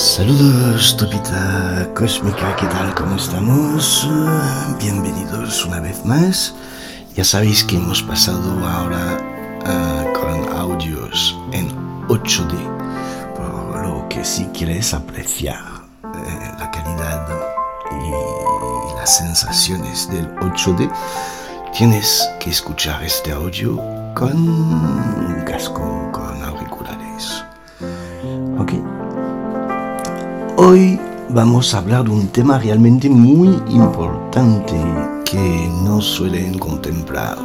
Saludos, Topita Cósmica, ¿qué tal? ¿Cómo estamos? Bienvenidos una vez más. Ya sabéis que hemos pasado ahora uh, con audios en 8D, por lo que si quieres apreciar eh, la calidad y las sensaciones del 8D, tienes que escuchar este audio con un casco, con auriculares. Ok. Hoy vamos a hablar de un tema realmente muy importante que no suelen contemplar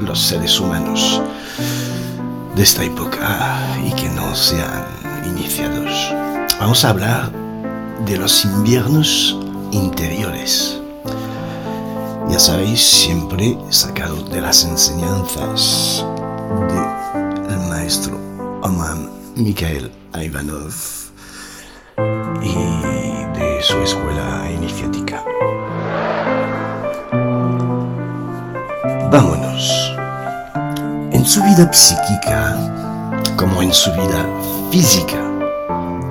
los seres humanos de esta época y que no sean iniciados. Vamos a hablar de los inviernos interiores. Ya sabéis, siempre sacado de las enseñanzas del maestro Oman Mikhail Ivanov su escuela iniciática. Vámonos. En su vida psíquica, como en su vida física,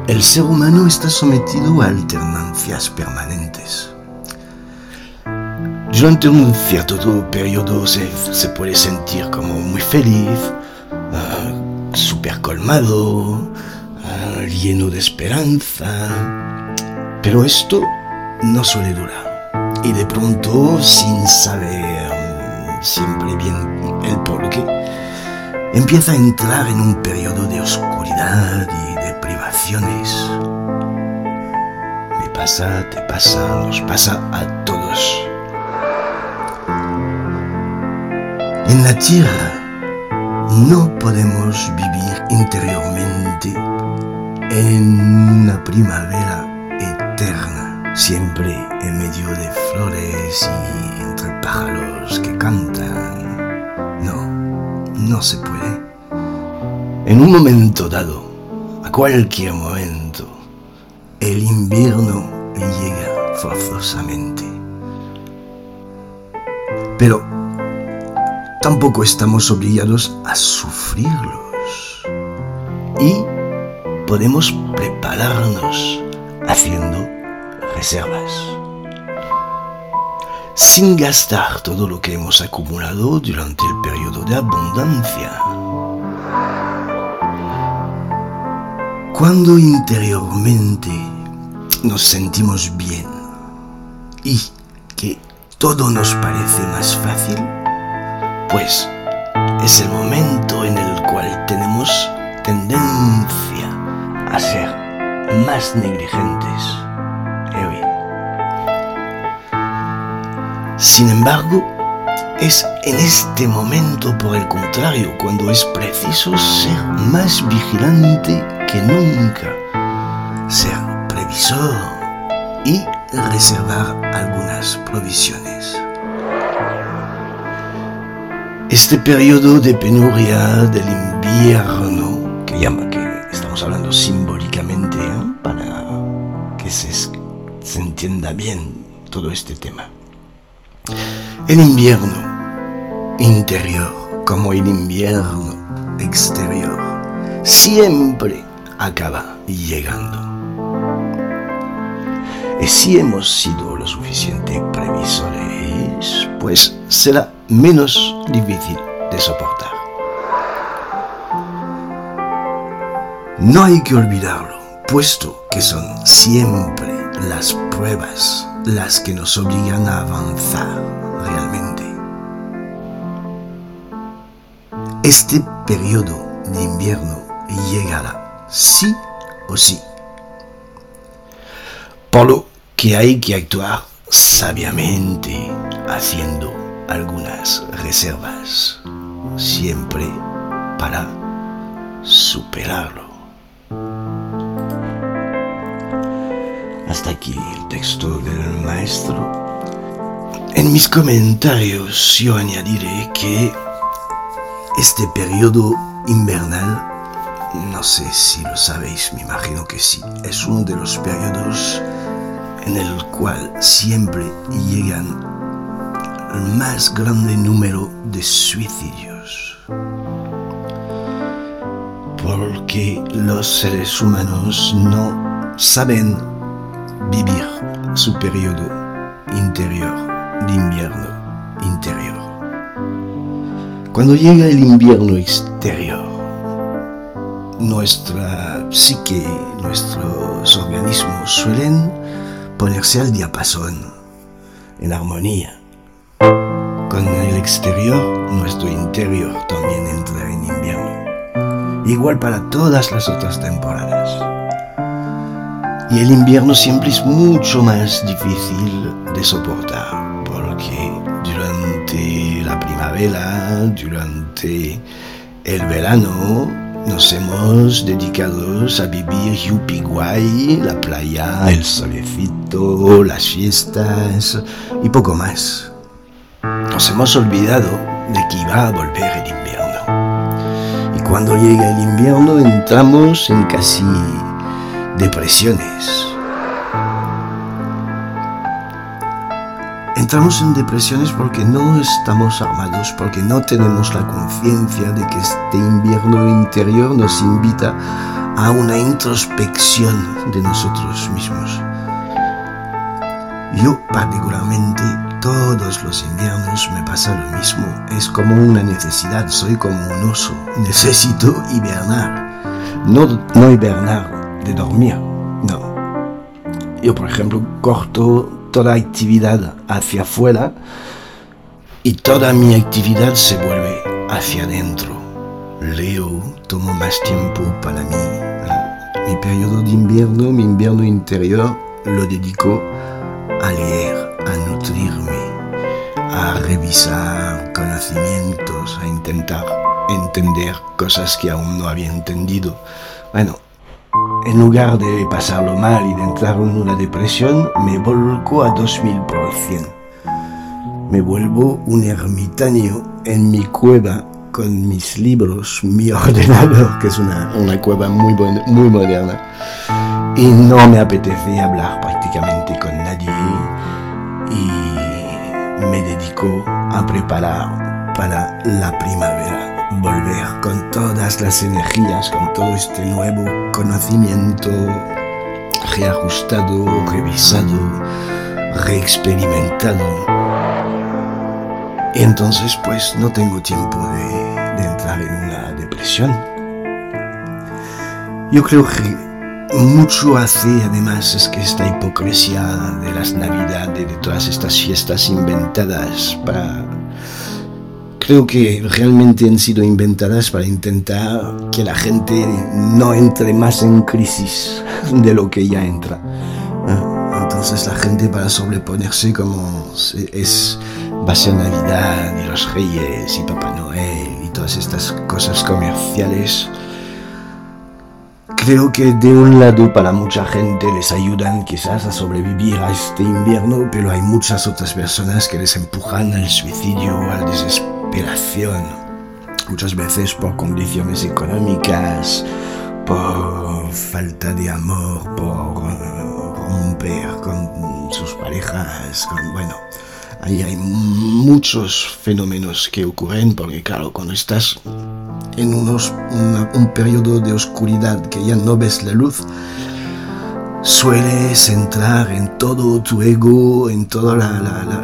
el ser humano está sometido a alternancias permanentes. Durante un cierto periodo se, se puede sentir como muy feliz, uh, super colmado, lleno de esperanza. Pero esto no suele durar. Y de pronto, sin saber siempre bien el porqué, empieza a entrar en un periodo de oscuridad y de privaciones. Me pasa, te pasa, nos pasa a todos. En la tierra no podemos vivir interiormente en una primavera eterna, siempre en medio de flores y entre pájaros que cantan. No, no se puede. En un momento dado, a cualquier momento, el invierno llega forzosamente. Pero tampoco estamos obligados a sufrirlos. Y podemos prepararnos haciendo reservas. Sin gastar todo lo que hemos acumulado durante el periodo de abundancia. Cuando interiormente nos sentimos bien y que todo nos parece más fácil, pues es el momento en el cual tenemos tendencia a ser más negligentes. Eh Sin embargo, es en este momento, por el contrario, cuando es preciso ser más vigilante que nunca, ser previsor y reservar algunas provisiones. Este periodo de penuria del invierno, que llama que estamos hablando simbólicamente se, entienda bien todo este tema. El invierno interior como el invierno exterior siempre acaba llegando. Y si hemos sido lo suficiente previsores, pues será menos difícil de soportar. No hay que olvidarlo, puesto que son siempre las pruebas las que nos obligan a avanzar realmente. Este periodo de invierno llegará sí o sí. Por lo que hay que actuar sabiamente haciendo algunas reservas, siempre para superarlo. Hasta aquí el texto del maestro. En mis comentarios yo añadiré que este periodo invernal, no sé si lo sabéis, me imagino que sí, es uno de los periodos en el cual siempre llegan el más grande número de suicidios. Porque los seres humanos no saben vivir su periodo interior de invierno interior. Cuando llega el invierno exterior, nuestra psique, nuestros organismos suelen ponerse al diapasón, en armonía. Con el exterior, nuestro interior también entra en invierno. Igual para todas las otras temporadas. Y el invierno siempre es mucho más difícil de soportar, porque durante la primavera, durante el verano, nos hemos dedicado a vivir yupi guay, la playa, el solecito, las fiestas y poco más. Nos hemos olvidado de que iba a volver el invierno. Y cuando llega el invierno entramos en casi depresiones. Entramos en depresiones porque no estamos armados, porque no tenemos la conciencia de que este invierno interior nos invita a una introspección de nosotros mismos. Yo particularmente todos los inviernos me pasa lo mismo. Es como una necesidad, soy como un oso. Necesito hibernar. No, no hibernar de dormir. No. Yo, por ejemplo, corto toda actividad hacia afuera y toda mi actividad se vuelve hacia adentro. Leo, tomo más tiempo para mí. Mi periodo de invierno, mi invierno interior, lo dedico a leer, a nutrirme, a revisar conocimientos, a intentar entender cosas que aún no había entendido. Bueno, en lugar de pasarlo mal y de entrar en una depresión, me volco a 2000%. Me vuelvo un ermitaño en mi cueva con mis libros, mi ordenador, que es una, una cueva muy, muy moderna. Y no me apetece hablar prácticamente con nadie y me dedico a preparar para la primavera volver con todas las energías, con todo este nuevo conocimiento reajustado, revisado, reexperimentado. Entonces pues no tengo tiempo de, entrar en una depresión. Yo creo que mucho hace además es que esta hipocresía de las navidades, de todas estas fiestas inventadas para creo que realmente han sido inventadas para intentar que la gente no entre más en crisis de lo que ya entra. Entonces la gente para sobreponerse como es va a Navidad y los Reyes y Papá Noel y todas estas cosas comerciales. Creo que de un lado para mucha gente les ayudan quizás a sobrevivir a este invierno, pero hay muchas otras personas que les empujan al suicidio, al desespero muchas veces por condiciones económicas, por falta de amor, por romper con sus parejas, bueno, ahí hay muchos fenómenos que ocurren porque claro, cuando estás en unos, un periodo de oscuridad que ya no ves la luz, sueles entrar en todo tu ego, en todos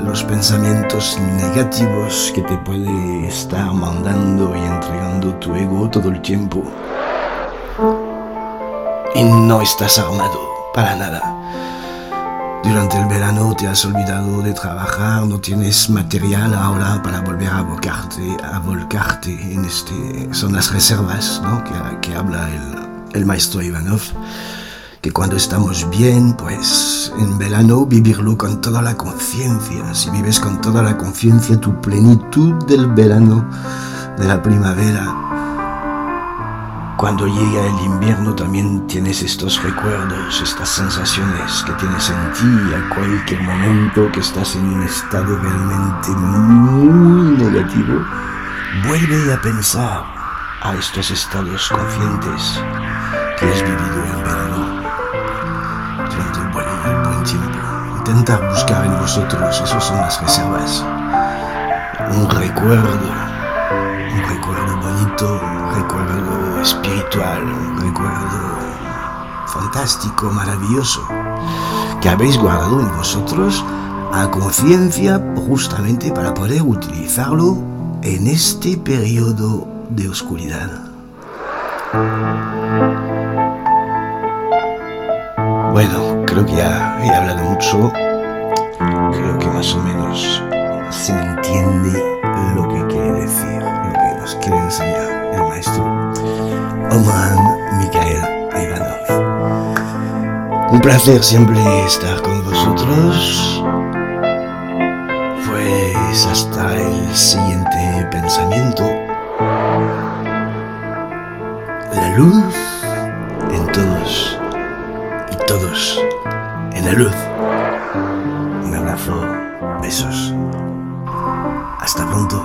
los pensamientos negativos que te puede estar mandando y entregando tu ego todo el tiempo. Y no estás armado para nada. Durante el verano te has olvidado de trabajar, no tienes material ahora para volver a volcarte, a volcarte en este... Son las reservas ¿no? que, que habla el, el maestro Ivanov que cuando estamos bien, pues en verano vivirlo con toda la conciencia. Si vives con toda la conciencia tu plenitud del verano, de la primavera, cuando llega el invierno también tienes estos recuerdos, estas sensaciones que tienes en ti a cualquier momento que estás en un estado realmente muy negativo. Vuelve a pensar a estos estados conscientes que has vivido en intentar buscar en vosotros, esas son las reservas. Un recuerdo, un recuerdo bonito, un recuerdo espiritual, un recuerdo fantástico, maravilloso, que habéis guardado en vosotros a conciencia justamente para poder utilizarlo en este periodo de oscuridad. Bueno, creo que ya he hablado mucho. Creo que más o menos se entiende lo que quiere decir, lo que nos quiere enseñar el maestro Oman Mikael Ivanov. Un placer siempre estar con vosotros. Pues hasta el siguiente pensamiento. La luz la luz. Un abrazo, besos. Hasta pronto.